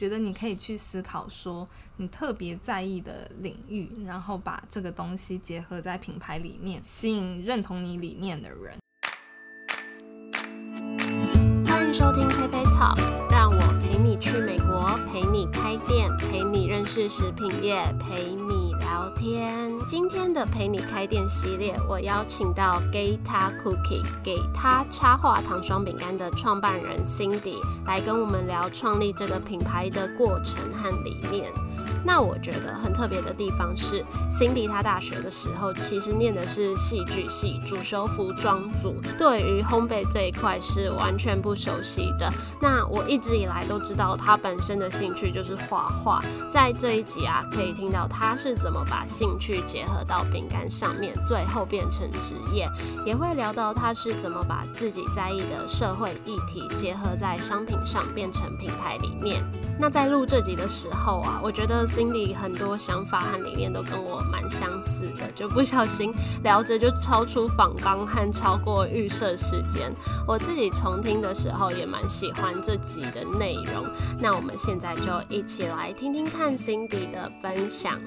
觉得你可以去思考说你特别在意的领域，然后把这个东西结合在品牌里面，吸引认同你理念的人。欢迎收听 PayPay Talks，让我陪你去美国，陪你开店，陪你认识食品业，陪你聊天。今天的陪你开店系列，我邀请到 Gata Cookie 给他插画糖霜饼干的创办人 Cindy 来跟我们聊创立这个品牌的过程和理念。那我觉得很特别的地方是，Cindy 她大学的时候其实念的是戏剧系，主修服装组，对于烘焙这一块是完全不熟悉的。那我一直以来都知道她本身的兴趣就是画画，在这一集啊，可以听到她是怎么把兴趣结合到饼干上面，最后变成职业，也会聊到她是怎么把自己在意的社会议题结合在商品上，变成品牌理念。那在录这集的时候啊，我觉得 Cindy 很多想法和理念都跟我蛮相似的，就不小心聊着就超出访纲和超过预设时间。我自己重听的时候也蛮喜欢这集的内容。那我们现在就一起来听听看 Cindy 的分享。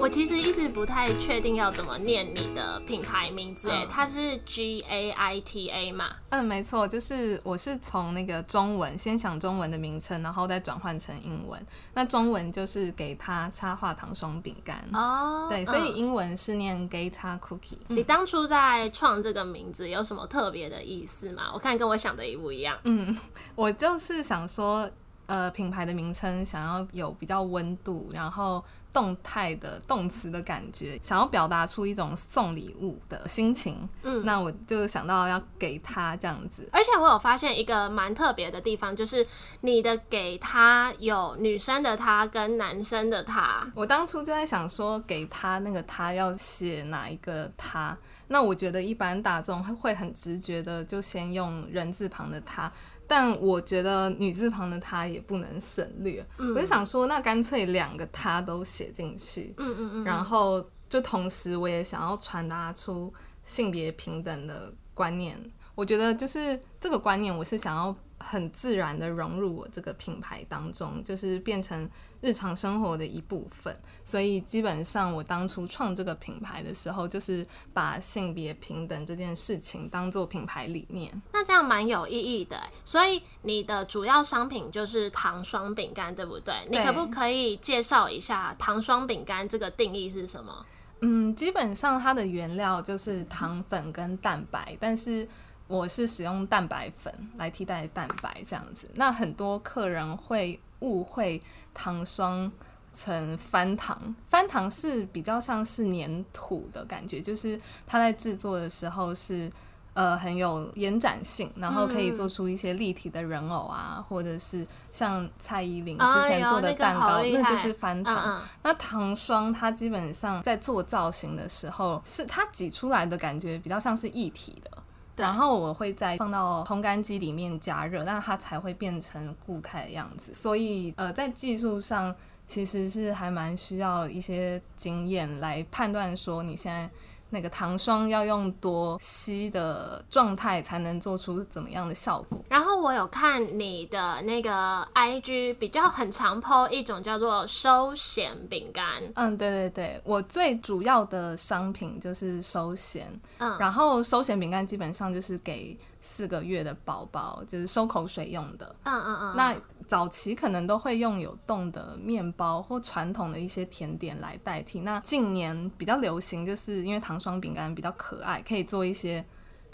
我其实一直不太确定要怎么念你的品牌名字，哎，它是 G A I T A 嘛？嗯，没错，就是我是从那个中文先想中文的名称，然后再转换成英文。那中文就是给它插画糖霜饼干哦，对，所以英文是念 Gata Cookie。你当初在创这个名字有什么特别的意思吗？我看跟我想的一不一样。嗯，我就是想说，呃，品牌的名称想要有比较温度，然后。动态的动词的感觉，想要表达出一种送礼物的心情，嗯，那我就想到要给他这样子。而且我有发现一个蛮特别的地方，就是你的给他有女生的他跟男生的他。我当初就在想说，给他那个他要写哪一个他？那我觉得一般大众会很直觉的就先用人字旁的他。但我觉得女字旁的她也不能省略，我就想说，那干脆两个她都写进去，嗯嗯嗯，然后就同时我也想要传达出性别平等的观念，我觉得就是这个观念，我是想要。很自然的融入我这个品牌当中，就是变成日常生活的一部分。所以基本上，我当初创这个品牌的时候，就是把性别平等这件事情当做品牌理念。那这样蛮有意义的。所以你的主要商品就是糖霜饼干，对不对？你可不可以介绍一下糖霜饼干这个定义是什么？嗯，基本上它的原料就是糖粉跟蛋白，但是。我是使用蛋白粉来替代蛋白这样子，那很多客人会误会糖霜成翻糖，翻糖是比较像是粘土的感觉，就是它在制作的时候是呃很有延展性，然后可以做出一些立体的人偶啊，或者是像蔡依林之前做的蛋糕，那就是翻糖。那糖霜它基本上在做造型的时候，是它挤出来的感觉比较像是一体的。然后我会再放到烘干机里面加热，那它才会变成固态的样子。所以，呃，在技术上其实是还蛮需要一些经验来判断说你现在。那个糖霜要用多稀的状态才能做出怎么样的效果？然后我有看你的那个 IG，比较很常抛一种叫做收咸饼干。嗯，对对对，我最主要的商品就是收咸。嗯，然后收咸饼干基本上就是给四个月的宝宝，就是收口水用的。嗯嗯嗯。那早期可能都会用有冻的面包或传统的一些甜点来代替。那近年比较流行，就是因为糖霜饼干比较可爱，可以做一些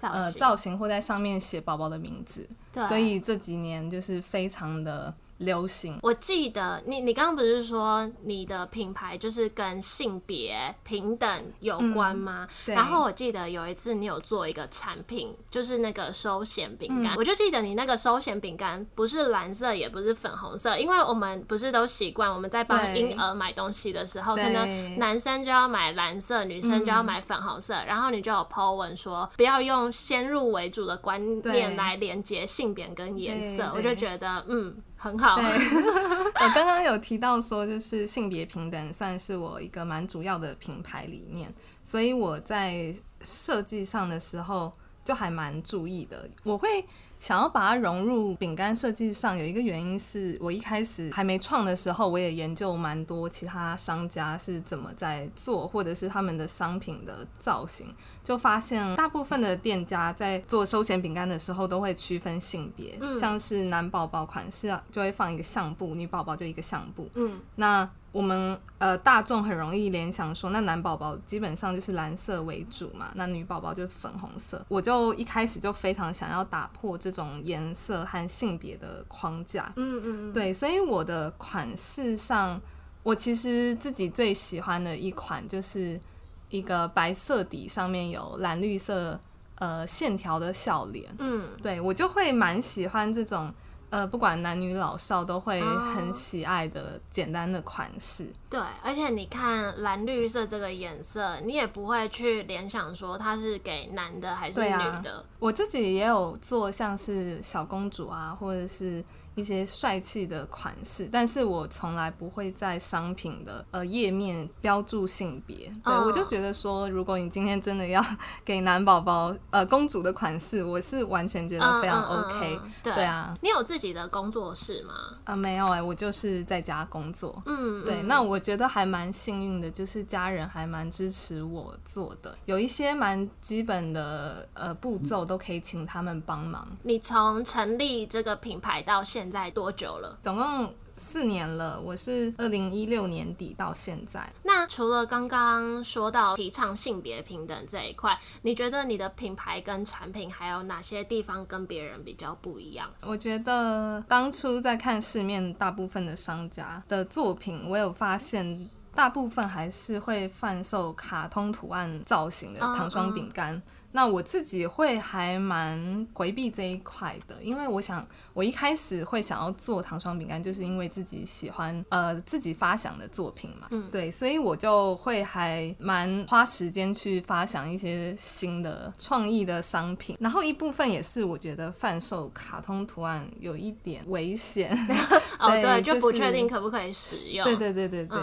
呃造型或在上面写宝宝的名字，所以这几年就是非常的。流行，我记得你，你刚刚不是说你的品牌就是跟性别平等有关吗？然后我记得有一次你有做一个产品，就是那个收咸饼干，我就记得你那个收咸饼干不是蓝色，也不是粉红色，因为我们不是都习惯我们在帮婴儿买东西的时候，可能男生就要买蓝色，女生就要买粉红色，然后你就有 po 文说不要用先入为主的观念来连接性别跟颜色，我就觉得嗯。很好。对，我刚刚有提到说，就是性别平等算是我一个蛮主要的品牌理念，所以我在设计上的时候就还蛮注意的。我会想要把它融入饼干设计上，有一个原因是我一开始还没创的时候，我也研究蛮多其他商家是怎么在做，或者是他们的商品的造型，就发现大部分的店家在做休闲饼干的时候都会区分性别，像是男宝宝款式就会放一个相簿，女宝宝就一个相簿。嗯，那。我们呃大众很容易联想说，那男宝宝基本上就是蓝色为主嘛，那女宝宝就是粉红色。我就一开始就非常想要打破这种颜色和性别的框架，嗯嗯，对，所以我的款式上，我其实自己最喜欢的一款就是一个白色底上面有蓝绿色呃线条的笑脸，嗯，对我就会蛮喜欢这种。呃，不管男女老少都会很喜爱的简单的款式。对，而且你看蓝绿色这个颜色，你也不会去联想说它是给男的还是女的。我自己也有做像是小公主啊，或者是。一些帅气的款式，但是我从来不会在商品的呃页面标注性别。对我就觉得说，如果你今天真的要给男宝宝呃公主的款式，我是完全觉得非常 OK。对啊，你有自己的工作室吗？啊，没有哎，我就是在家工作。嗯，对，那我觉得还蛮幸运的，就是家人还蛮支持我做的，有一些蛮基本的呃步骤都可以请他们帮忙。你从成立这个品牌到现现在多久了？总共四年了。我是二零一六年底到现在。那除了刚刚说到提倡性别平等这一块，你觉得你的品牌跟产品还有哪些地方跟别人比较不一样？我觉得当初在看市面大部分的商家的作品，我有发现大部分还是会贩售卡通图案造型的糖霜饼干。那我自己会还蛮回避这一块的，因为我想我一开始会想要做糖霜饼干，就是因为自己喜欢呃自己发想的作品嘛，嗯，对，所以我就会还蛮花时间去发想一些新的创意的商品，然后一部分也是我觉得贩售卡通图案有一点危险，哦 对，就不确定可不可以使用，对对对对对。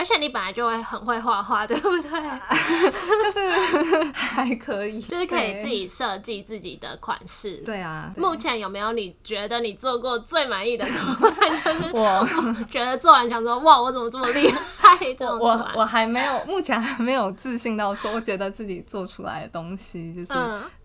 而且你本来就会很会画画，对不对？就是 还可以，就是可以自己设计自己的款式。对啊。目前有没有你觉得你做过最满意的图案？我觉得做完想说，哇，我怎么这么厉害？这种我我还没有，目前还没有自信到说，我觉得自己做出来的东西就是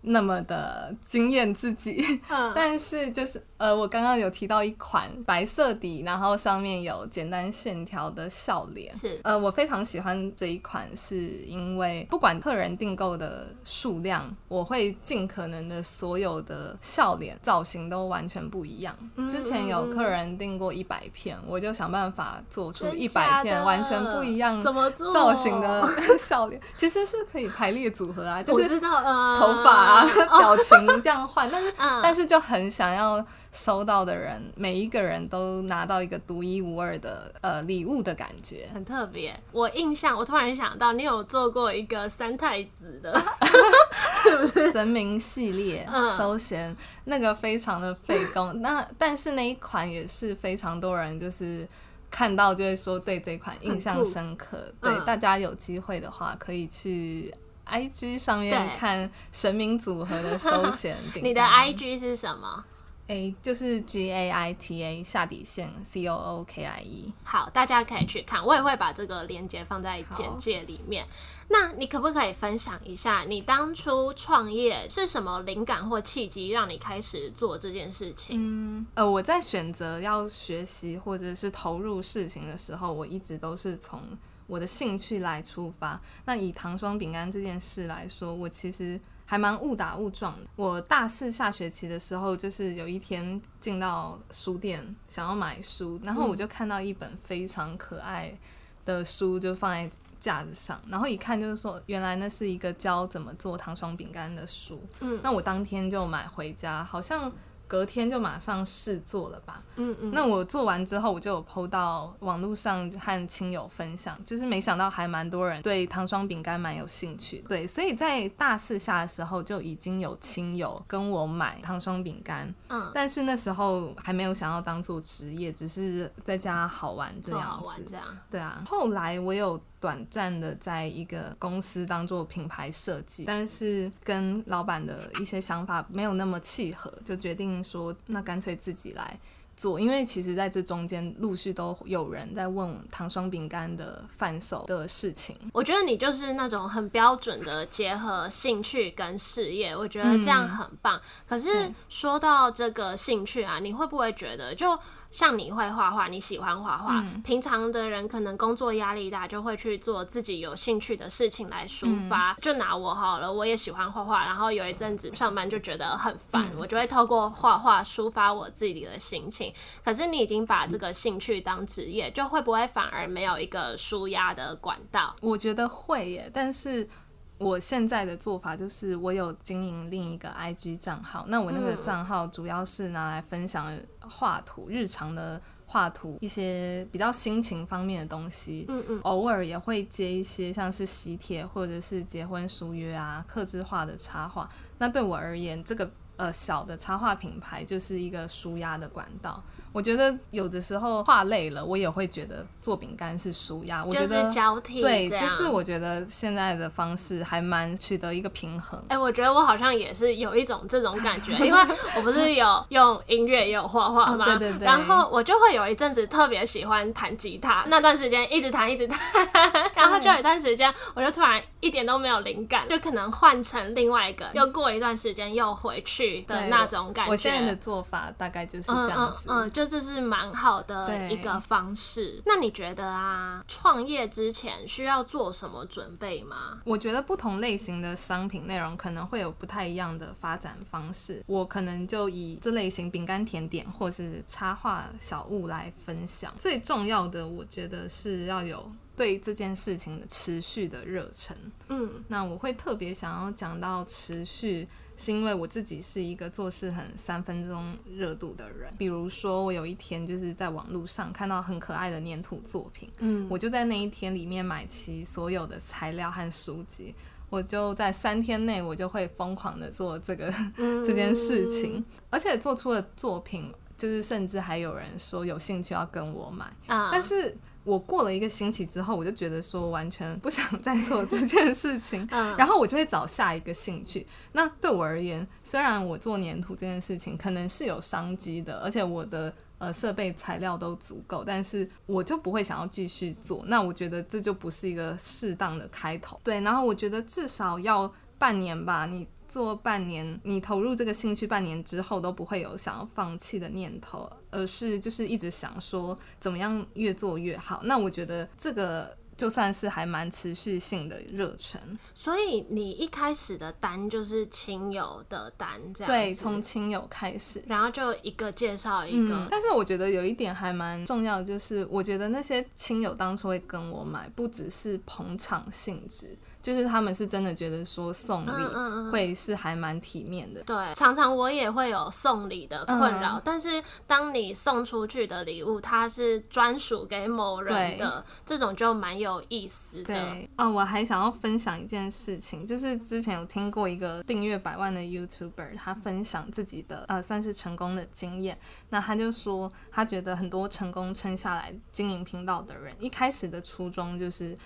那么的惊艳自己。嗯。但是就是呃，我刚刚有提到一款白色底，然后上面有简单线条的笑脸。是呃，我非常喜欢这一款，是因为不管客人订购的数量，我会尽可能的所有的笑脸造型都完全不一样。之前有客人订过一百片，我就想办法做出一百片完全不一样造型的 笑脸。其实是可以排列组合啊，就是头发啊、表情这样换，但是但是就很想要。收到的人每一个人都拿到一个独一无二的呃礼物的感觉，很特别。我印象，我突然想到，你有做过一个三太子的，是不是神明系列收弦？那个非常的费工。那但是那一款也是非常多人就是看到就会说对这款印象深刻。对大家有机会的话，可以去 IG 上面看神明组合的收弦。你的 IG 是什么？A 就是 G A I T A 下底线 C O O K I E。好，大家可以去看，我也会把这个链接放在简介里面。那你可不可以分享一下，你当初创业是什么灵感或契机，让你开始做这件事情？嗯，呃，我在选择要学习或者是投入事情的时候，我一直都是从我的兴趣来出发。那以糖霜饼干这件事来说，我其实。还蛮误打误撞。我大四下学期的时候，就是有一天进到书店想要买书，然后我就看到一本非常可爱的书，就放在架子上，然后一看就是说，原来那是一个教怎么做糖霜饼干的书。嗯，那我当天就买回家，好像。隔天就马上试做了吧。嗯嗯。那我做完之后，我就有 PO 到网络上和亲友分享，就是没想到还蛮多人对糖霜饼干蛮有兴趣。对，所以在大四下的时候就已经有亲友跟我买糖霜饼干。嗯。但是那时候还没有想要当做职业，只是在家好玩这样子。好玩这样。对啊。后来我有。短暂的在一个公司当做品牌设计，但是跟老板的一些想法没有那么契合，就决定说，那干脆自己来。做，因为其实在这中间陆续都有人在问糖霜饼干的贩售的事情。我觉得你就是那种很标准的结合兴趣跟事业，我觉得这样很棒。可是说到这个兴趣啊，你会不会觉得就？像你会画画，你喜欢画画。平常的人可能工作压力大，就会去做自己有兴趣的事情来抒发。就拿我好了，我也喜欢画画。然后有一阵子上班就觉得很烦，我就会透过画画抒发我自己的心情。可是你已经把这个兴趣当职业，就会不会反而没有一个舒压的管道？我觉得会耶，但是。我现在的做法就是，我有经营另一个 IG 账号，那我那个账号主要是拿来分享画图、日常的画图，一些比较心情方面的东西。嗯嗯，偶尔也会接一些像是喜帖或者是结婚书约啊、刻字化的插画。那对我而言，这个呃小的插画品牌就是一个舒压的管道。我觉得有的时候画累了，我也会觉得做饼干是舒压。我觉得交替对，就是我觉得现在的方式还蛮取得一个平衡。哎，我觉得我好像也是有一种这种感觉，因为我不是有用音乐也有画画嘛？对对对。然后我就会有一阵子特别喜欢弹吉他，那段时间一直弹一直弹，然后就有一段时间我就突然一点都没有灵感，就可能换成另外一个，又过一段时间又回去的那种感觉。我现在的做法大概就是这样子，嗯，就。这是蛮好的一个方式。那你觉得啊，创业之前需要做什么准备吗？我觉得不同类型的商品内容可能会有不太一样的发展方式。我可能就以这类型饼干、甜点或是插画小物来分享。最重要的，我觉得是要有对这件事情的持续的热忱。嗯，那我会特别想要讲到持续。是因为我自己是一个做事很三分钟热度的人，比如说我有一天就是在网络上看到很可爱的粘土作品，嗯，我就在那一天里面买齐所有的材料和书籍，我就在三天内我就会疯狂的做这个 这件事情，而且做出的作品就是甚至还有人说有兴趣要跟我买，但是。我过了一个星期之后，我就觉得说完全不想再做这件事情，然后我就会找下一个兴趣。那对我而言，虽然我做粘土这件事情可能是有商机的，而且我的呃设备材料都足够，但是我就不会想要继续做。那我觉得这就不是一个适当的开头。对，然后我觉得至少要半年吧，你。做半年，你投入这个兴趣半年之后都不会有想要放弃的念头，而是就是一直想说怎么样越做越好。那我觉得这个。就算是还蛮持续性的热忱，所以你一开始的单就是亲友的单，这样对，从亲友开始，然后就一个介绍一个。但是我觉得有一点还蛮重要，就是我觉得那些亲友当初会跟我买，不只是捧场性质，就是他们是真的觉得说送礼会是还蛮体面的。对，常常我也会有送礼的困扰，但是当你送出去的礼物它是专属给某人的，这种就蛮有。有意思的对，哦，我还想要分享一件事情，就是之前有听过一个订阅百万的 YouTuber，他分享自己的呃算是成功的经验。那他就说，他觉得很多成功撑下来经营频道的人，一开始的初衷就是。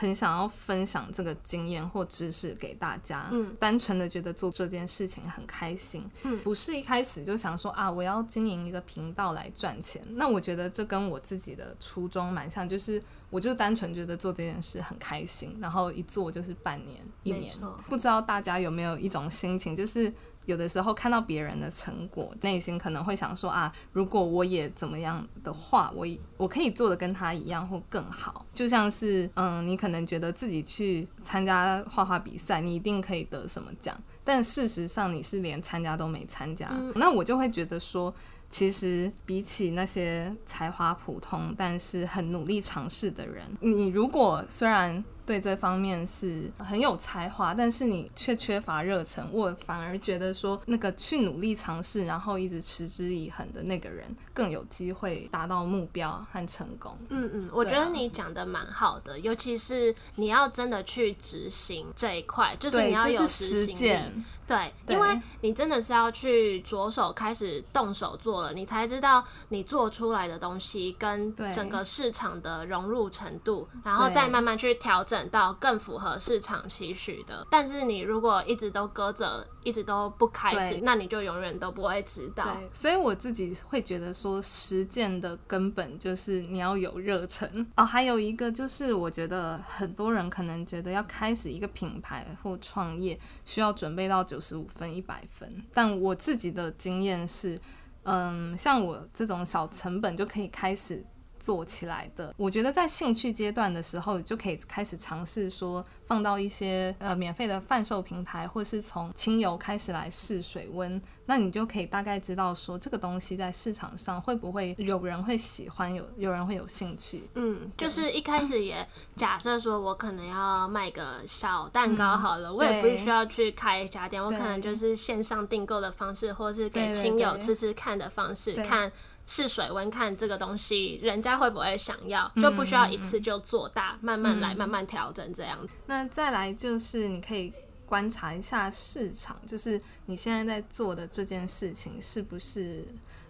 很想要分享这个经验或知识给大家，嗯，单纯的觉得做这件事情很开心，嗯，不是一开始就想说啊，我要经营一个频道来赚钱。那我觉得这跟我自己的初衷蛮像，就是我就单纯觉得做这件事很开心，然后一做就是半年、一年。不知道大家有没有一种心情，就是。有的时候看到别人的成果，内心可能会想说啊，如果我也怎么样的话，我我可以做的跟他一样或更好。就像是嗯，你可能觉得自己去参加画画比赛，你一定可以得什么奖，但事实上你是连参加都没参加。那我就会觉得说，其实比起那些才华普通但是很努力尝试的人，你如果虽然。对这方面是很有才华，但是你却缺乏热忱。我反而觉得说，那个去努力尝试，然后一直持之以恒的那个人，更有机会达到目标和成功。嗯嗯，我觉得你讲的蛮好的，尤其是你要真的去执行这一块，就是你要有实践。对，因为你真的是要去着手开始动手做了，你才知道你做出来的东西跟整个市场的融入程度，然后再慢慢去调整。整到更符合市场期许的。但是你如果一直都搁着，一直都不开始，那你就永远都不会知道。对，所以我自己会觉得说，实践的根本就是你要有热忱哦。还有一个就是，我觉得很多人可能觉得要开始一个品牌或创业，需要准备到九十五分、一百分。但我自己的经验是，嗯，像我这种小成本就可以开始。做起来的，我觉得在兴趣阶段的时候，就可以开始尝试说放到一些呃免费的贩售平台，或是从亲友开始来试水温，那你就可以大概知道说这个东西在市场上会不会有人会喜欢，有有人会有兴趣。嗯，就是一开始也假设说，我可能要卖个小蛋糕好了，我也不需要去开一家店，我可能就是线上订购的方式，或是给亲友吃吃看的方式，对。看试水温，看这个东西人家会不会想要，就不需要一次就做大，慢慢来，慢慢调整这样子。那再来就是你可以观察一下市场，就是你现在在做的这件事情是不是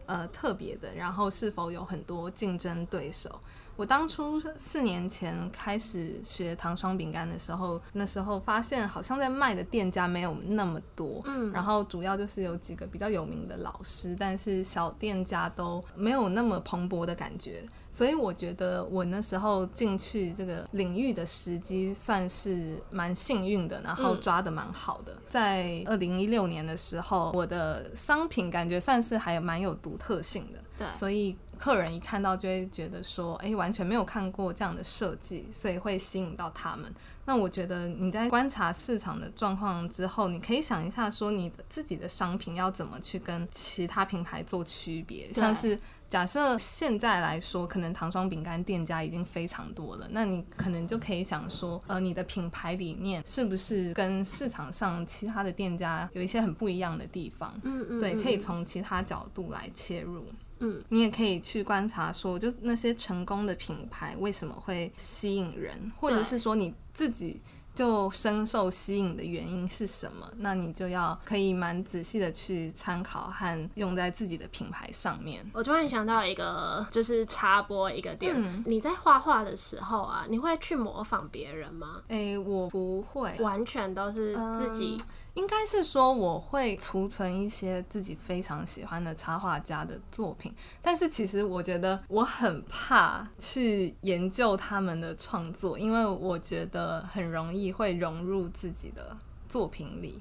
呃特别的，然后是否有很多竞争对手。我当初四年前开始学糖霜饼干的时候，那时候发现好像在卖的店家没有那么多，嗯。然后主要就是有几个比较有名的老师，但是小店家都没有那么蓬勃的感觉，所以我觉得我那时候进去这个领域的时机算是蛮幸运的，然后抓的蛮好的。在二零一六年的时候，我的商品感觉算是还蛮有独特性的，对，所以客人一看到就会觉得说，哎，完全没有看过这样的设计，所以会吸引到他们。那我觉得你在观察市场的状况之后，你可以想一下，说你的自己的商品要怎么去跟其他品牌做区别，像是。假设现在来说，可能糖霜饼干店家已经非常多了，那你可能就可以想说，呃，你的品牌理念是不是跟市场上其他的店家有一些很不一样的地方？嗯嗯，对，嗯可以从其他角度来切入。嗯，你也可以去观察说，就是那些成功的品牌为什么会吸引人，或者是说你自己就深受吸引的原因是什么？那你就要可以蛮仔细的去参考和用在自己的品牌上面。我突然想到一个，就是插播一个点，嗯你在画画的时候啊，你会去模仿别人吗？诶，我不会，完全都是自己，应该是说我会储存一些自己非常喜欢的插画家的作品，但是其实我觉得我很怕去研究他们的创作，因为我觉得很容易会融入自己的作品里。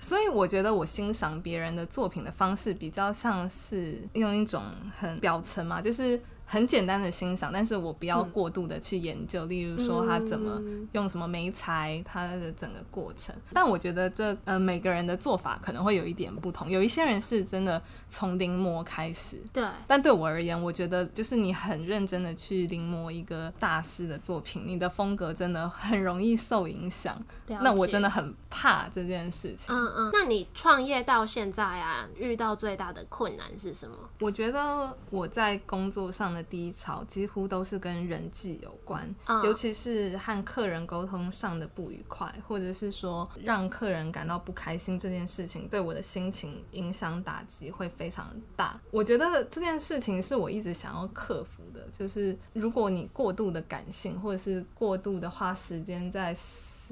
所以我觉得我欣赏别人的作品的方式比较像是用一种很表层嘛，就是很简单的欣赏，但是我不要过度的去研究，例如说他怎么嗯用什么媒材，他的整个过程。但我觉得这呃每个人的做法可能会有一点不同，有一些人是真的从临摹开始。对，但对我而言，我觉得就是你很认真的去临摹一个大师的作品，你的风格真的很容易受影响。那我真的很怕这件事情。嗯嗯，那你创业到现在啊，遇到最大的困难是什么？我觉得我在工作上的低潮几乎都是跟人际有关，嗯尤其是和客人沟通上的不愉快，或者是说让客人感到不开心这件事情，对我的心情影响打击会非常大。我觉得这件事情是我一直想要克服的，就是如果你过度的感性，或者是过度的花时间在。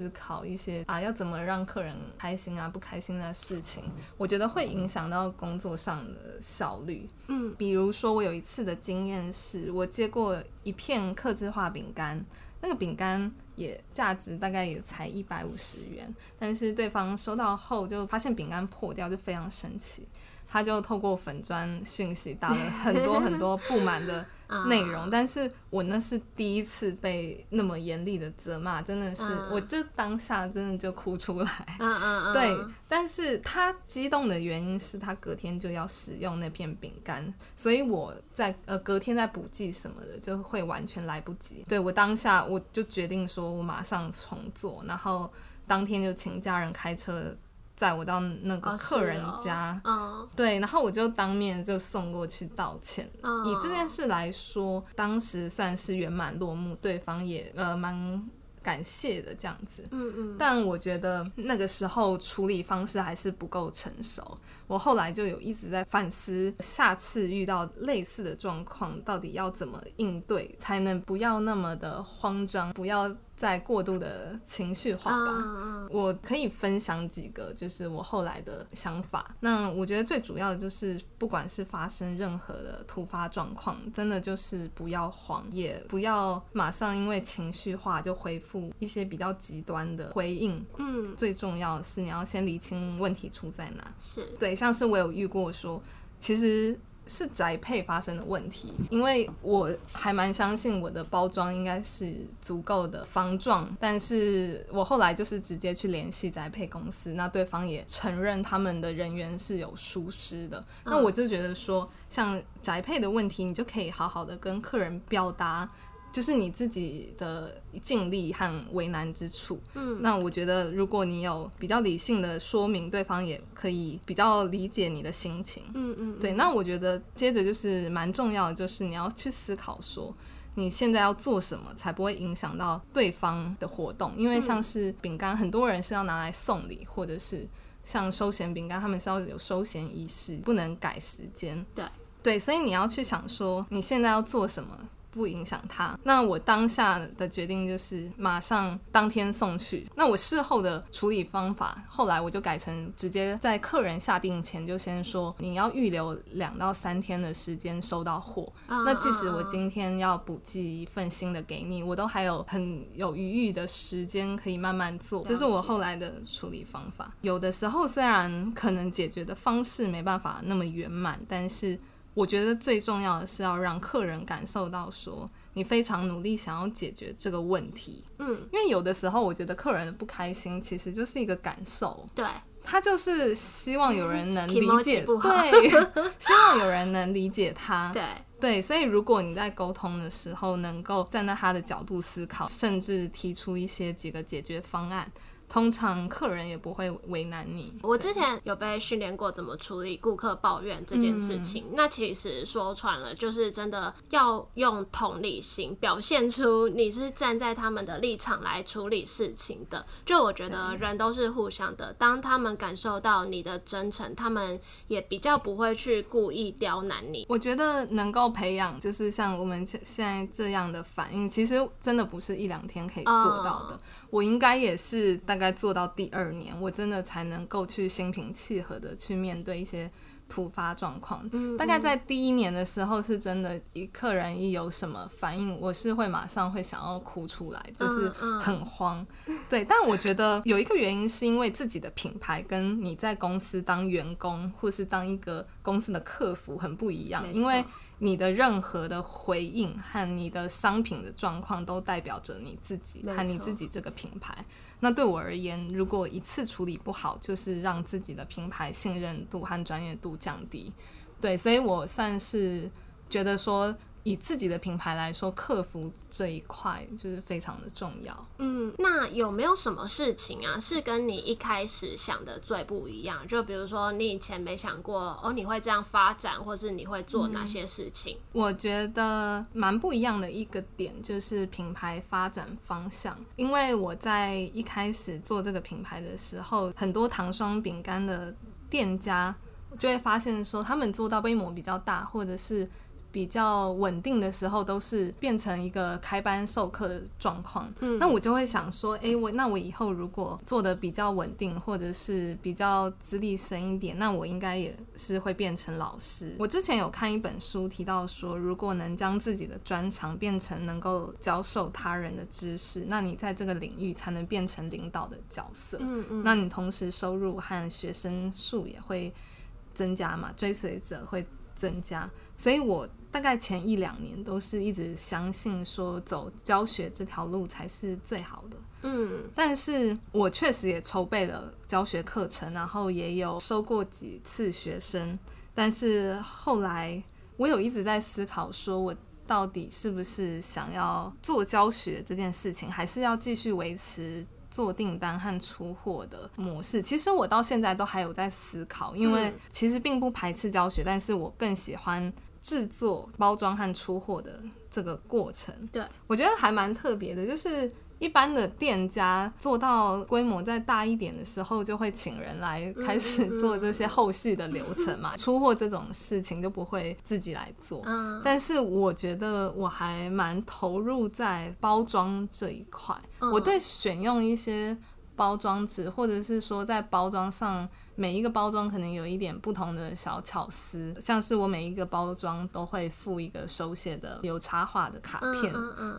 思考一些啊，要怎么让客人开心啊、不开心的事情，我觉得会影响到工作上的效率。嗯，比如说，我有一次的经验是，我接过一片客制化饼干，那个饼干也价值大概也才一百五十元，但是对方收到后就发现饼干破掉，就非常生气，他就透过粉砖讯息打了很多很多不满的内容，但是我那是第一次被那么严厉的责骂，真的是，嗯我就当下真的就哭出来。嗯嗯嗯，对，但是他激动的原因是他隔天就要使用那片饼干，所以我在呃隔天在补剂什么的就会完全来不及。对我当下我就决定说我马上重做，然后当天就请家人开车载我到那个哦客人家。嗯对，然后我就当面就送过去道歉。嗯，以这件事来说，当时算是圆满落幕，对方也呃蛮感谢的这样子。嗯嗯，但我觉得那个时候处理方式还是不够成熟。我后来就有一直在反思，下次遇到类似的状况，到底要怎么应对，才能不要那么的慌张，不要在过度的情绪化吧。嗯我可以分享几个，就是我后来的想法。那我觉得最主要的就是，不管是发生任何的突发状况，真的就是不要慌，也不要马上因为情绪化就回复一些比较极端的回应。嗯，最重要的是，你要先理清问题出在哪。是，对，像是我有遇过说，其实是宅配发生的问题，因为我还蛮相信我的包装应该是足够的防撞，但是我后来就是直接去联系宅配公司，那对方也承认他们的人员是有疏失的，那我就觉得说，像宅配的问题，你就可以好好的跟客人表达。就是你自己的尽力和为难之处，嗯，那我觉得如果你有比较理性的说明，对方也可以比较理解你的心情，嗯嗯，对。那我觉得接着就是蛮重要的，就是你要去思考说你现在要做什么才不会影响到对方的活动，因为像是饼干，很多人是要拿来送礼，或者是像收咸饼干，他们是要有收咸仪式，不能改时间，对对，所以你要去想说你现在要做什么。不影响他。那我当下的决定就是马上当天送去。那我事后的处理方法，后来我就改成直接在客人下定前就先说你要预留两到三天的时间收到货。嗯那即使我今天要补寄一份新的给你，我都还有很有余裕的时间可以慢慢做。这是我后来的处理方法。有的时候虽然可能解决的方式没办法那么圆满，但是。我觉得最重要的是要让客人感受到说你非常努力想要解决这个问题，嗯，因为有的时候我觉得客人的不开心其实就是一个感受，对，他就是希望有人能理解，对，希望有人能理解他，对，对，所以如果你在沟通的时候能够站在他的角度思考，甚至提出一些几个解决方案。通常客人也不会为难你。我之前有被训练过怎么处理顾客抱怨这件事情。那其实说穿了，就是真的要用同理心，表现出你是站在他们的立场来处理事情的。就我觉得人都是互相的，当他们感受到你的真诚，他们也比较不会去故意刁难你。我觉得能够培养，就是像我们现现在这样的反应，其实真的不是一两天可以做到的。我应该也是大概做到第二年，我真的才能够去心平气和的去面对一些突发状况。大概在第一年的时候，是真的，一客人一有什么反应，我是会马上会想要哭出来，就是很慌。对，但我觉得有一个原因是因为自己的品牌跟你在公司当员工或是当一个公司的客服很不一样，因为。你的任何的回应和你的商品的状况，都代表着你自己和你自己这个品牌。那对我而言，如果一次处理不好，就是让自己的品牌信任度和专业度降低。对，所以我算是觉得说。以自己的品牌来说，客服这一块就是非常的重要。嗯，那有没有什么事情啊，是跟你一开始想的最不一样？就比如说，你以前没想过哦，你会这样发展，或是你会做哪些事情？我觉得蛮不一样的一个点就是品牌发展方向，因为我在一开始做这个品牌的时候，很多糖霜饼干的店家就会发现说，他们做到规模比较大，或者是比较稳定的时候，都是变成一个开班授课的状况。嗯，那我就会想说，诶，我那我以后如果做的比较稳定，或者是比较资历深一点，那我应该也是会变成老师。我之前有看一本书提到说，如果能将自己的专长变成能够教授他人的知识，那你在这个领域才能变成领导的角色。嗯嗯，那你同时收入和学生数也会增加嘛，追随者会增加，所以我大概前一两年都是一直相信说走教学这条路才是最好的。嗯，但是我确实也筹备了教学课程，然后也有收过几次学生，但是后来我有一直在思考，说我到底是不是想要做教学这件事情，还是要继续维持。做订单和出货的模式，其实我到现在都还有在思考，因为其实并不排斥教学，但是我更喜欢制作、包装和出货的这个过程。对我觉得还蛮特别的，就是一般的店家做到规模再大一点的时候，就会请人来开始做这些后续的流程嘛。出货这种事情就不会自己来做。嗯但是我觉得我还蛮投入在包装这一块，嗯我对选用一些包装纸，或者是说在包装上每一个包装可能有一点不同的小巧思，像是我每一个包装都会附一个手写的有插画的卡片。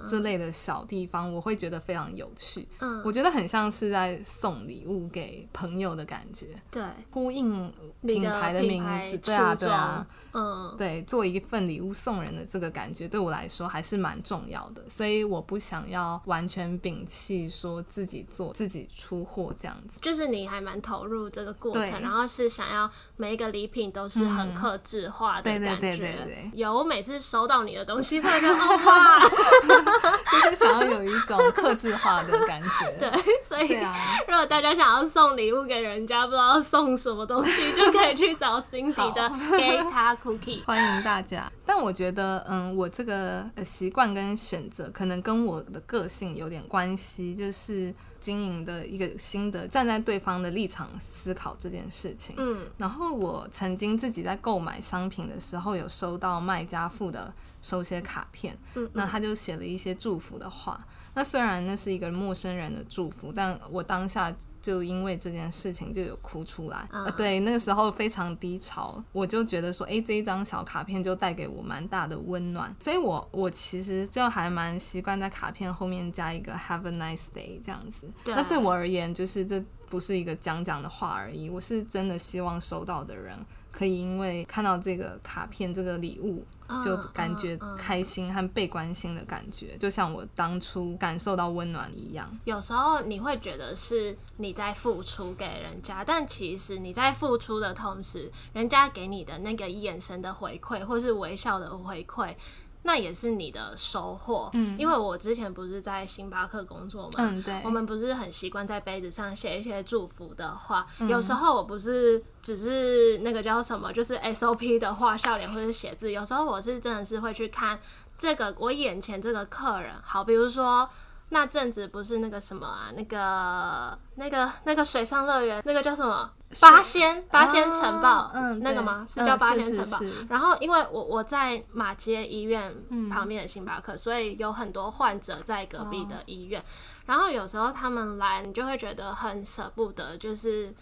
这类的小地方，我会觉得非常有趣。嗯，我觉得很像是在送礼物给朋友的感觉，对呼应品牌的名字，对啊，对啊，，嗯对，做一份礼物送人的这个感觉，对我来说还是蛮重要的，所以我不想要完全摒弃说自己做、自己出货这样子。就是你还蛮投入这个过程，对然后是想要每一个礼品都是很嗯克制化的对感觉。对对对对有我每次收到你的东西，会觉得哦哇，就是想要有一种克制化的感觉。对，所以啊，如果大家想要送礼物给人家，不知道送什么东西，就可以去找 Cindy 的 Gata Cookie。欢迎大家。但我觉得，嗯，我这个呃习惯跟选择可能跟我的个性有点关系，就是经营的一个新的站在对方的立场思考这件事情。嗯然后我曾经自己在购买商品的时候，有收到卖家付的手写卡片，嗯，那他就写了一些祝福的话。那虽然那是一个陌生人的祝福，但我当下就因为这件事情就有哭出来。啊呃，对，那个时候非常低潮，我就觉得说，诶，这一张小卡片就带给我蛮大的温暖，所以我我其实就还蛮习惯在卡片后面加一个 Have a nice day 这样子。对那对我而言，就是这不是一个讲讲的话而已，我是真的希望收到的人可以因为看到这个卡片、这个礼物，就感觉开心和被关心的感觉，就像我当初感受到温暖一样。有时候你会觉得是你在付出给人家，但其实你在付出的同时，人家给你的那个眼神的回馈，或是微笑的回馈。那也是你的收获，嗯，因为我之前不是在星巴克工作嘛，嗯，对，我们不是很习惯在杯子上写一些祝福的话，嗯有时候我不是只是那个叫什么，就是 SOP 的画笑脸或者是写字，有时候我是真的是会去看这个我眼前这个客人，好，比如说。那阵子不是那个什么啊，那个、那个、那个水上乐园，那个叫什么？八仙八仙城堡，嗯对那个吗？是嗯叫八仙城堡。是是然后，因为我我在马街医院旁边的星巴克，所以有很多患者在隔壁的医院。然后有时候他们来，你就会觉得很舍不得，就是。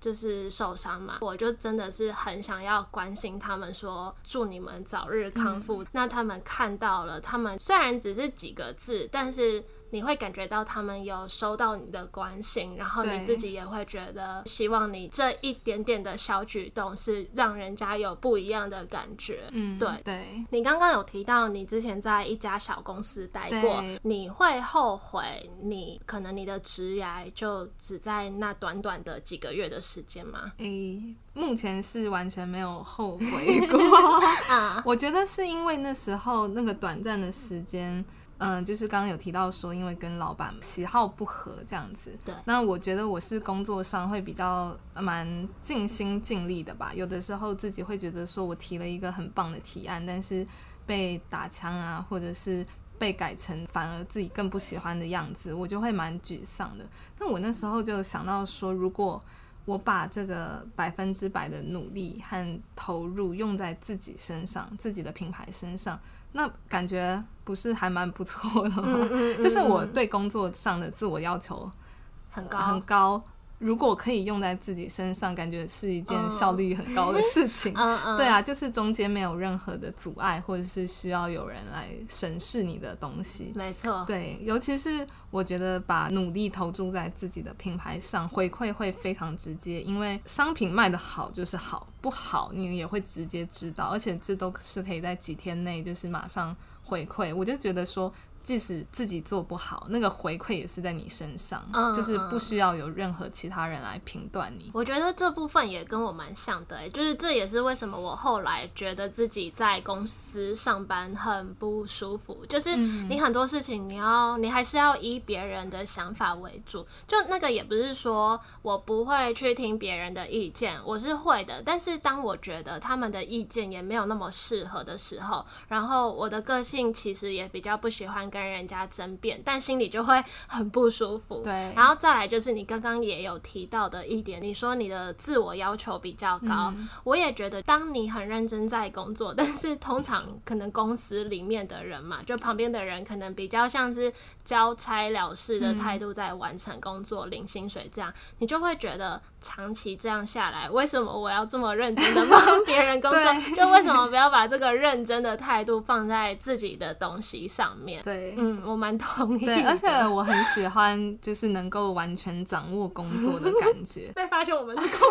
就是受伤嘛，我就真的是很想要关心他们，说祝你们早日康复。那他们看到了，他们虽然只是几个字，但是你会感觉到他们有收到你的关心，然后你自己也会觉得，希望你这一点点的小举动是让人家有不一样的感觉。嗯，对对，你刚刚有提到你之前在一家小公司待过，你会后悔你可能你的职涯就只在那短短的几个月的时间吗？诶、目前是完全没有后悔过。啊，我觉得是因为那时候那个短暂的时间，嗯、就是刚刚有提到说，因为跟老板喜好不合这样子。对那我觉得我是工作上会比较呃蛮尽心尽力的吧。有的时候自己会觉得说我提了一个很棒的提案，但是被打枪啊，或者是被改成反而自己更不喜欢的样子，我就会蛮沮丧的。那我那时候就想到说，如果我把这个百分之百的努力和投入用在自己身上，自己的品牌身上，那感觉不是还蛮不错的吗？嗯嗯 就是我对工作上的自我要求很高，很高，如果可以用在自己身上，感觉是一件嗯效率很高的事情。对啊，就是中间没有任何的阻碍，或者是需要有人来审视你的东西。没错，对，尤其是我觉得把努力投注在自己的品牌上，回馈会非常直接，因为商品卖的好就是好，不好你也会直接知道，而且这都是可以在几天内就是马上回馈。我就觉得说。即使自己做不好，那个回馈也是在你身上，嗯就是嗯不需要有任何其他人来评断你。我觉得这部分也跟我蛮像的、欸，就是这也是为什么我后来觉得自己在公司上班很不舒服，就是你很多事情你要你还是要以别人的想法为主，就那个也不是说我不会去听别人的意见，我是会的，但是当我觉得他们的意见也没有那么适合的时候，然后我的个性其实也比较不喜欢欢跟人家争辩，但心里就会很不舒服。对然后再来就是你刚刚也有提到的一点，你说你的自我要求比较高，嗯我也觉得当你很认真在工作，但是通常可能公司里面的人嘛，就旁边的人可能比较像是交差了事的态度在完成工作、领薪水这样，你就会觉得长期这样下来，为什么我要这么认真的帮 别人工作？就为什么不要把这个认真的态度放在自己的东西上面？对。嗯，我蛮同意。对，而且我很喜欢，就是能够完全掌握工作的感觉。被发现我们是公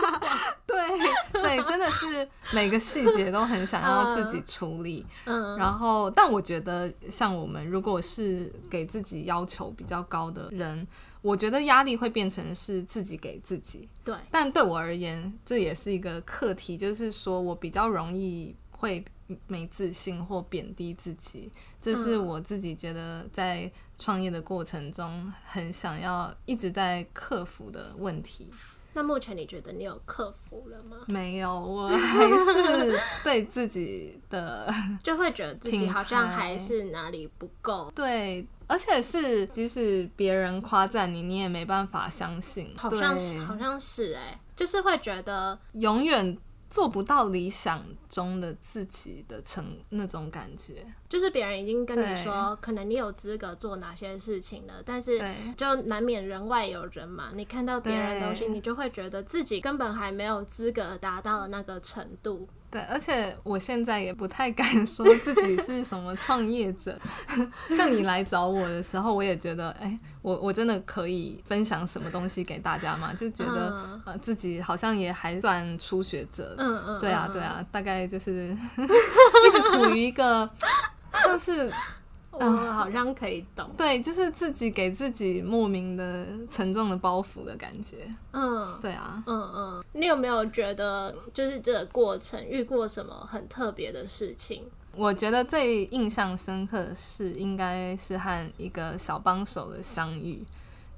对对，真的是每个细节都很想要自己处理。嗯，然后，但我觉得像我们如果是给自己要求比较高的人，我觉得压力会变成是自己给自己。对，但对我而言，这也是一个课题，就是说我比较容易会没自信或贬低自己，这是嗯。我自己觉得在创业的过程中很想要一直在克服的问题。那目前你觉得你有克服了吗？没有，我还是对自己的 就会觉得自己好像还是哪里不够，对，而且是即使别人夸赞你，你也没办法相信，好像是好像是哎、就是会觉得永远做不到理想中的自己的成那种感觉。就是别人已经跟你说，可能你有资格做哪些事情了，但是就难免人外有人嘛。你看到别人的东西，你就会觉得自己根本还没有资格达到那个程度。对，而且我现在也不太敢说自己是什么创业者。像你来找我的时候，我也觉得，哎、我我真的可以分享什么东西给大家吗？就觉得、嗯呃自己好像也还算初学者。嗯嗯，对啊，嗯对，啊，大概就是 一直处于一个 像是我好像可以懂。对，就是自己给自己莫名的沉重的包袱的感觉。嗯。对啊，嗯嗯，你有没有觉得就是这个过程遇过什么很特别的事情？我觉得最印象深刻的是，应该是和一个小帮手的相遇。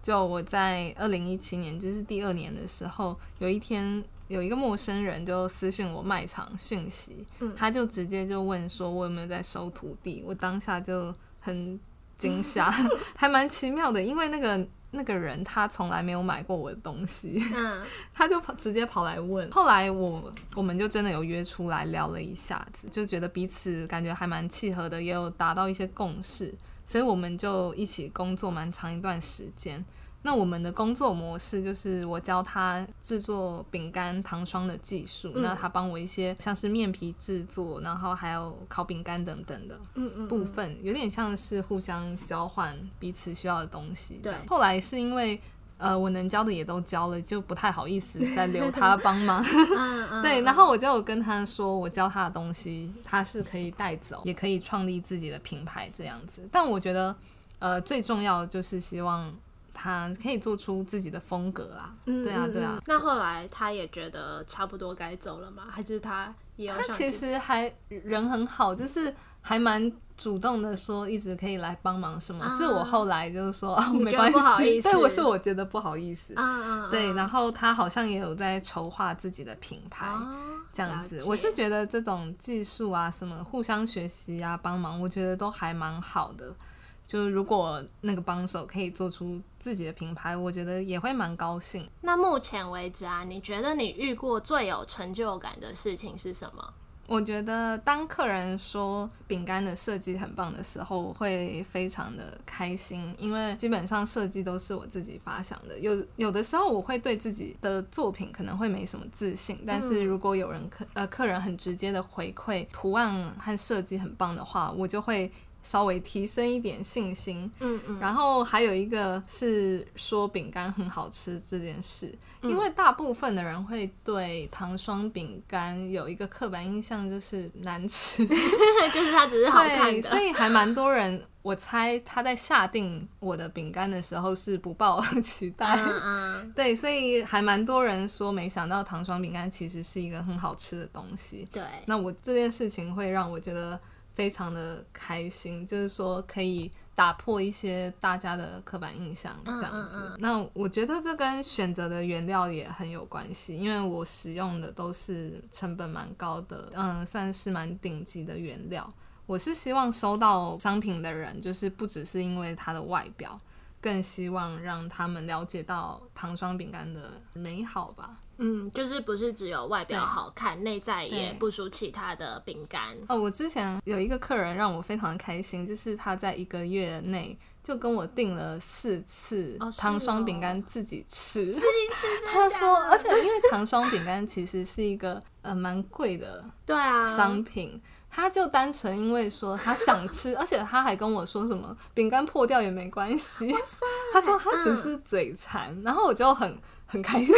就我在二零一七年，就是第二年的时候，有一天有一个陌生人就私信我卖场讯息，嗯。他就直接就问说我有没有在收徒弟，我当下就很惊吓，还蛮奇妙的，因为那个那个人他从来没有买过我的东西，嗯。他就跑直接跑来问，后来我我们就真的有约出来聊了一下子，就觉得彼此感觉还蛮契合的，也有达到一些共识，所以我们就一起工作蛮长一段时间。那我们的工作模式就是我教他制作饼干糖霜的技术，嗯。那他帮我一些像是面皮制作，然后还有烤饼干等等的嗯嗯，部分，有点像是互相交换彼此需要的东西后来是因为呃我能教的也都教了，就不太好意思再留他帮忙。对，然后我就有跟他说，我教他的东西他是可以带走，也可以创立自己的品牌这样子。但我觉得呃最重要的就是希望他可以做出自己的风格啊。嗯对啊，嗯对啊嗯。那后来他也觉得差不多该走了吗？还是他也有他其实还人很好，就是还蛮主动的说一直可以来帮忙什么。啊是我后来就是说没关系，对我是我觉得不好意思。啊啊，对，然后后他好像也有在筹划自己的品牌。这样子，我是觉得这种技术啊，什么互相学习啊，帮忙，我觉得都还蛮好的。就是如果那个帮手可以做出自己的品牌，我觉得也会蛮高兴。那目前为止啊，你觉得你遇过最有成就感的事情是什么？我觉得当客人说饼干的设计很棒的时候，我会非常的开心，因为基本上设计都是我自己发想的。有有的时候我会对自己的作品可能会没什么自信，但是如果有人客呃客人很直接的回馈图案和设计很棒的话，我就会稍微提升一点信心。嗯嗯，然后还有一个是说饼干很好吃这件事，嗯因为大部分的人会对糖霜饼干有一个刻板印象，就是难吃。就是它只是好看对，所，以还蛮多人，我猜他在下定我的饼干的时候是不抱期待。嗯嗯，对，所以还蛮多人说，没想到糖霜饼干其实是一个很好吃的东西。对，那我这件事情会让我觉得非常的开心，就是说可以打破一些大家的刻板印象，这样子。嗯嗯那我觉得这跟选择的原料也很有关系，因为我使用的都是成本蛮高的，嗯，算是蛮顶级的原料。我是希望收到商品的人，就是不只是因为它的外表，更希望让他们了解到糖霜饼干的美好吧。嗯，就是不是只有外表好看，内在也不输其他的饼干。哦，我之前有一个客人让我非常开心，就是他在一个月内就跟我订了四次哦糖霜哦饼干自己吃。自己吃他说，而且因为糖霜饼干其实是一个呃蛮贵的对啊，商品，他就单纯因为说他想吃，而且他还跟我说什么饼干破掉也没关系。他说他只是嘴馋，然后我就很很开心。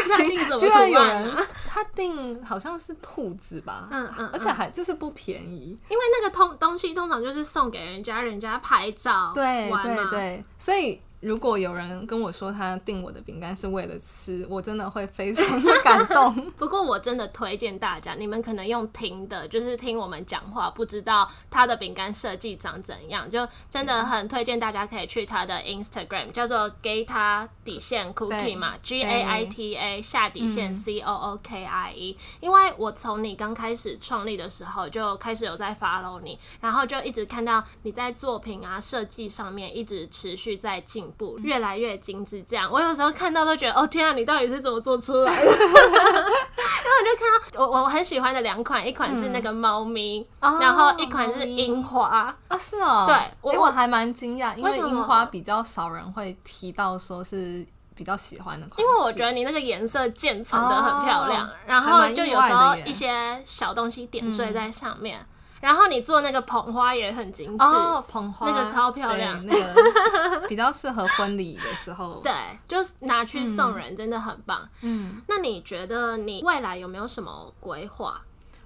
居然有人啊他订好像是兔子吧，嗯嗯而且还就是不便宜。因为那个通东西通常就是送给人家，人家拍照对对对，所以如果有人跟我说他订我的饼干是为了吃，我真的会非常的感动。不过我真的推荐大家，你们可能用听的，就是听我们讲话，不知道他的饼干设计长怎样，就真的很推荐大家可以去他的 Instagram，叫做 Gata 底线 Cookie 嘛，G A I T A 下底线嗯 C O O K I E。因为我从你刚开始创立的时候就开始有在 follow 你，然后就一直看到你在作品啊设计上面一直持续在进步，越来越精致。这样，我有时候看到都觉得，哦天啊，你到底是怎么做出来的？然后我就看到我我很喜欢的两款，一款是那个猫咪，哦然后一款是樱花。啊，是哦，对我还蛮惊讶，因为樱花比较少人会提到说是比较喜欢的款，因为我觉得你那个颜色渐层的很漂亮，哦然后就有时候一些小东西点缀在上面，然后你做那个捧花也很精致，哦，捧花那个超漂亮那个比较适合婚礼的时候，对，就是拿去送人，真的很棒。嗯。那你觉得你未来有没有什么规划？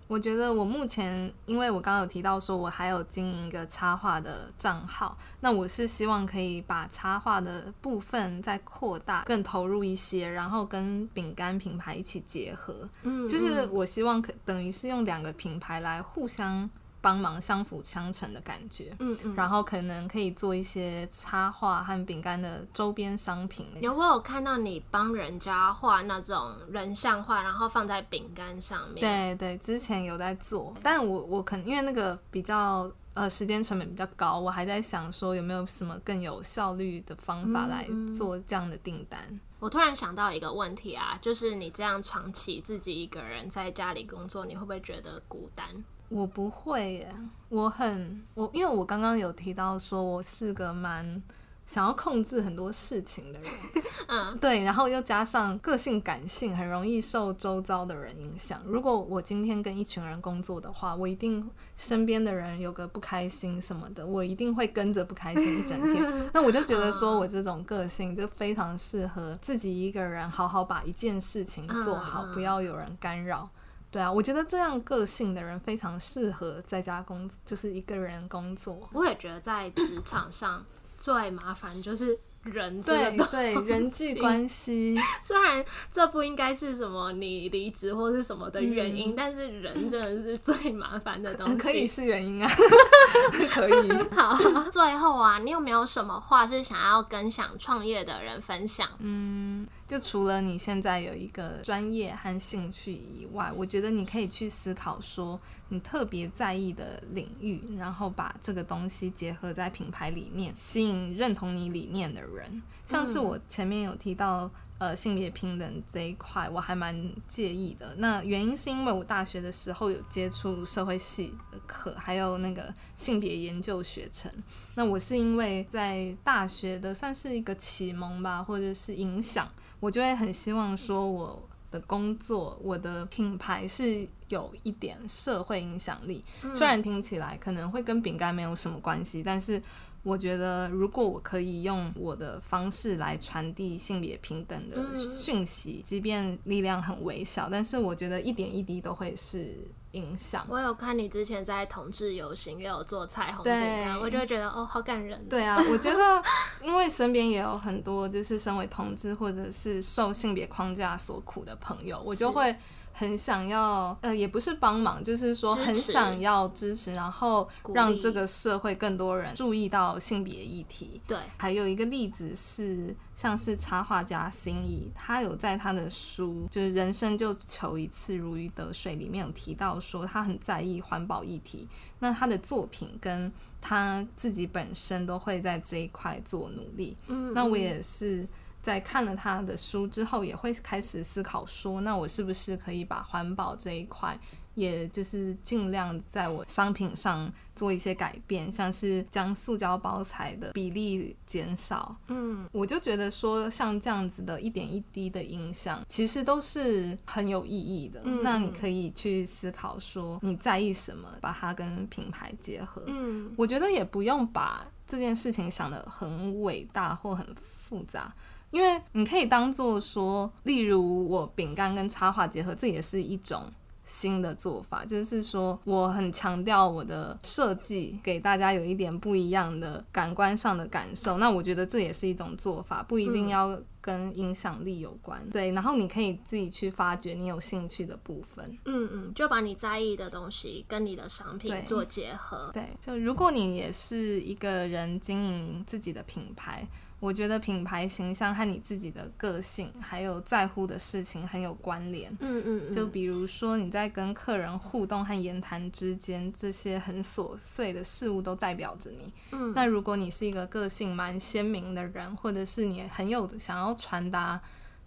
我觉得我目前，因为我刚刚有提到说，我还有经营一个插画的账号，那我是希望可以把插画的部分再扩大，更投入一些，然后跟饼干品牌一起结合。嗯就是我希望可等于是用两个品牌来互相帮忙、相辅相成的感觉。嗯嗯。然后可能可以做一些插画和饼干的周边商品。有我有看到你帮人家画那种人像画，然后放在饼干上面。对对，之前有在做，但我我可能因为那个比较呃时间成本比较高，我还在想说有没有什么更有效率的方法来做这样的订单。我突然想到一个问题啊，就是你这样长期自己一个人在家里工作，你会不会觉得孤单？我不会耶，我很我因为我刚刚有提到说我是个蛮想要控制很多事情的人，嗯，对，然后又加上个性感性，很容易受周遭的人影响。如果我今天跟一群人工作的话，我一定身边的人有个不开心什么的，我一定会跟着不开心一整天。那我就觉得说我这种个性就非常适合自己一个人好好把一件事情做好，不要有人干扰。对啊，我觉得这样个性的人非常适合在家工，就是一个人工作。我也觉得在职场上最麻烦就是人这个对对，人际关系，虽然这不应该是什么你离职或是什么的原因，但是人真的是最麻烦的东西。嗯 可以是原因啊，可以。好，最后啊，你有没有什么话是想要跟想创业的人分享？嗯，就除了你现在有一个专业和兴趣以外，我觉得你可以去思考说你特别在意的领域，然后把这个东西结合在品牌里面，吸引认同你理念的人。像是我前面有提到。呃，性别平等这一块我还蛮介意的。那原因是因为我大学的时候有接触社会系的课，还有那个性别研究学程。那我是因为在大学的算是一个启蒙吧，或者是影响，我就会很希望说我的工作、我的品牌是有一点社会影响力。虽然听起来可能会跟饼干没有什么关系，但是我觉得如果我可以用我的方式来传递性别平等的讯息，即便力量很微小，但是我觉得一点一滴都会是影响。我有看你之前在同志游行也有做彩虹饼对干，我就觉得哦，好感人。对啊，我觉得，因为身边也有很多就是身为同志或者是受性别框架所苦的朋友，我就会很想要，呃，也不是帮忙，就是说很想要支持，然后让这个社会更多人注意到性别议题。对，还有一个例子是，像是插画家心怡，他有在他的书就是《人生就求一次如鱼得水》里面有提到说，他很在意环保议题。那他的作品跟他自己本身都会在这一块做努力。嗯，那我也是。在看了他的书之后，也会开始思考说，那我是不是可以把环保这一块，也就是尽量在我商品上做一些改变，像是将塑胶包材的比例减少。嗯，我就觉得说，像这样子的一点一滴的影响，其实都是很有意义的。那你可以去思考说，你在意什么，把它跟品牌结合。嗯，我觉得也不用把这件事情想得很伟大或很复杂。因为你可以当做说，例如我饼干跟插画结合，这也是一种新的做法。就是说，我很强调我的设计，给大家有一点不一样的感官上的感受。那我觉得这也是一种做法，不一定要跟影响力有关。对，然后你可以自己去发掘你有兴趣的部分。嗯嗯，就把你在意的东西跟你的商品做结合。对，就如果你也是一个人经营自己的品牌。我觉得品牌形象和你自己的个性，还有在乎的事情很有关联。嗯嗯，就比如说你在跟客人互动和言谈之间，这些很琐碎的事物都代表着你。嗯，那如果你是一个个性蛮鲜明的人，或者是你很有想要传达。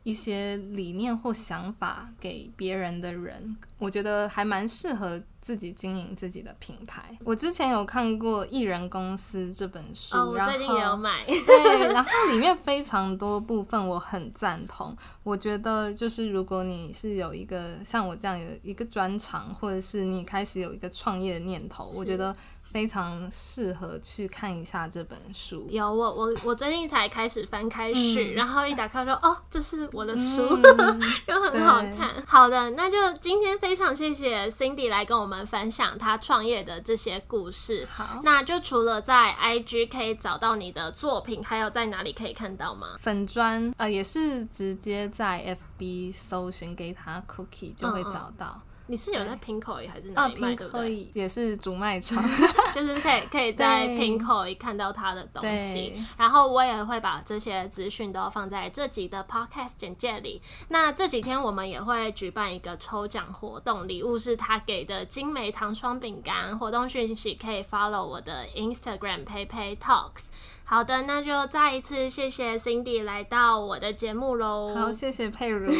一些理念或想法给别人的人，我觉得还蛮适合自己经营自己的品牌。我之前有看过《艺人公司》这本书，哦，我最近也有买。对，然后里面非常多部分我很赞同。我觉得就是如果你是有一个像我这样有一个专长，或者是你开始有一个创业的念头，我觉得。非常适合去看一下这本书。有我我我最近才开始翻开序，然后一打开说哦，这是我的书，就很好看。好的，那就今天非常谢谢 Cindy 来跟我们分享她创业的这些故事。好，那就除了在 IG 可以找到你的作品，还有在哪里可以看到吗？粉砖呃也是直接在 FB 搜寻给他 Cookie 就会找到。你是有在 Pinko 还是哪里卖？可以也是主卖场，就是可以可以在 Pinko 看到他的东西。然后我也会把这些资讯都放在这集的 Podcast 简介里。那这几天我们也会举办一个抽奖活动，礼物是他给的精美糖霜饼干。活动讯息可以 follow 我的 Instagram PayPay Talks。好的，那就再一次谢谢 Cindy 来到我的节目喽。好，谢谢佩如，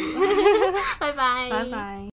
拜拜，拜拜。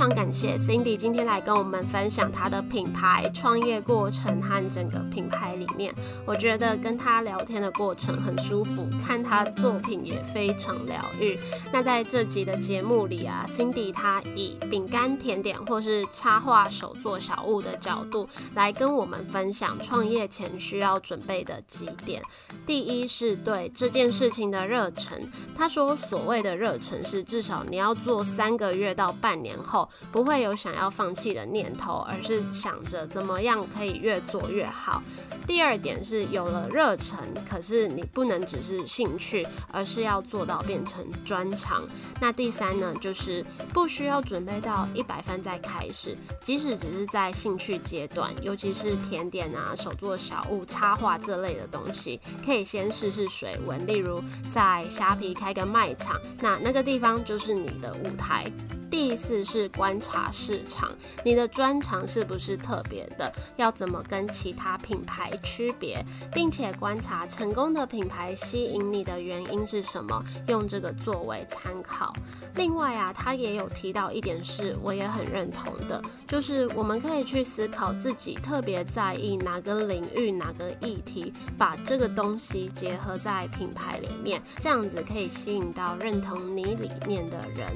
常感谢 Cindy 今天来跟我们分享她的品牌创业过程和整个品牌理念。我觉得跟她聊天的过程很舒服，看她作品也非常疗愈。那在这集的节目里啊，Cindy 她以饼干、甜点或是插画、手作小物的角度来跟我们分享创业前需要准备的几点。第一是对这件事情的热忱。他说，所谓的热忱是至少你要做三个月到半年后。不会有想要放弃的念头，而是想着怎么样可以越做越好。第二点是有了热忱，可是你不能只是兴趣，而是要做到变成专长。那第三呢，就是不需要准备到一百分再开始，即使只是在兴趣阶段，尤其是甜点啊、手作小物、插画这类的东西，可以先试试水温。例如在虾皮开个卖场，那那个地方就是你的舞台。第四是观察市场，你的专长是不是特别的？要怎么跟其他品牌区别，并且观察成功的品牌吸引你的原因是什么？用这个作为参考。另外啊，他也有提到一点是我也很认同的，就是我们可以去思考自己特别在意哪个领域、哪个议题，把这个东西结合在品牌里面，这样子可以吸引到认同你理念的人。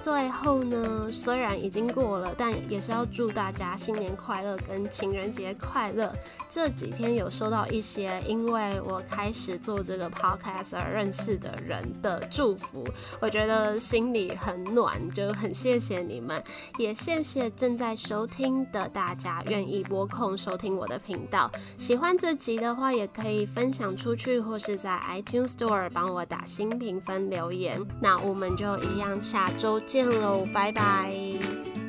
最后。后呢，虽然已经过了，但也是要祝大家新年快乐跟情人节快乐。这几天有收到一些因为我开始做这个 podcast 而认识的人的祝福，我觉得心里很暖，就很谢谢你们，也谢谢正在收听的大家愿意拨空收听我的频道。喜欢这集的话，也可以分享出去，或是在 iTunes Store 帮我打新评分留言。那我们就一样，下周见喽，拜拜。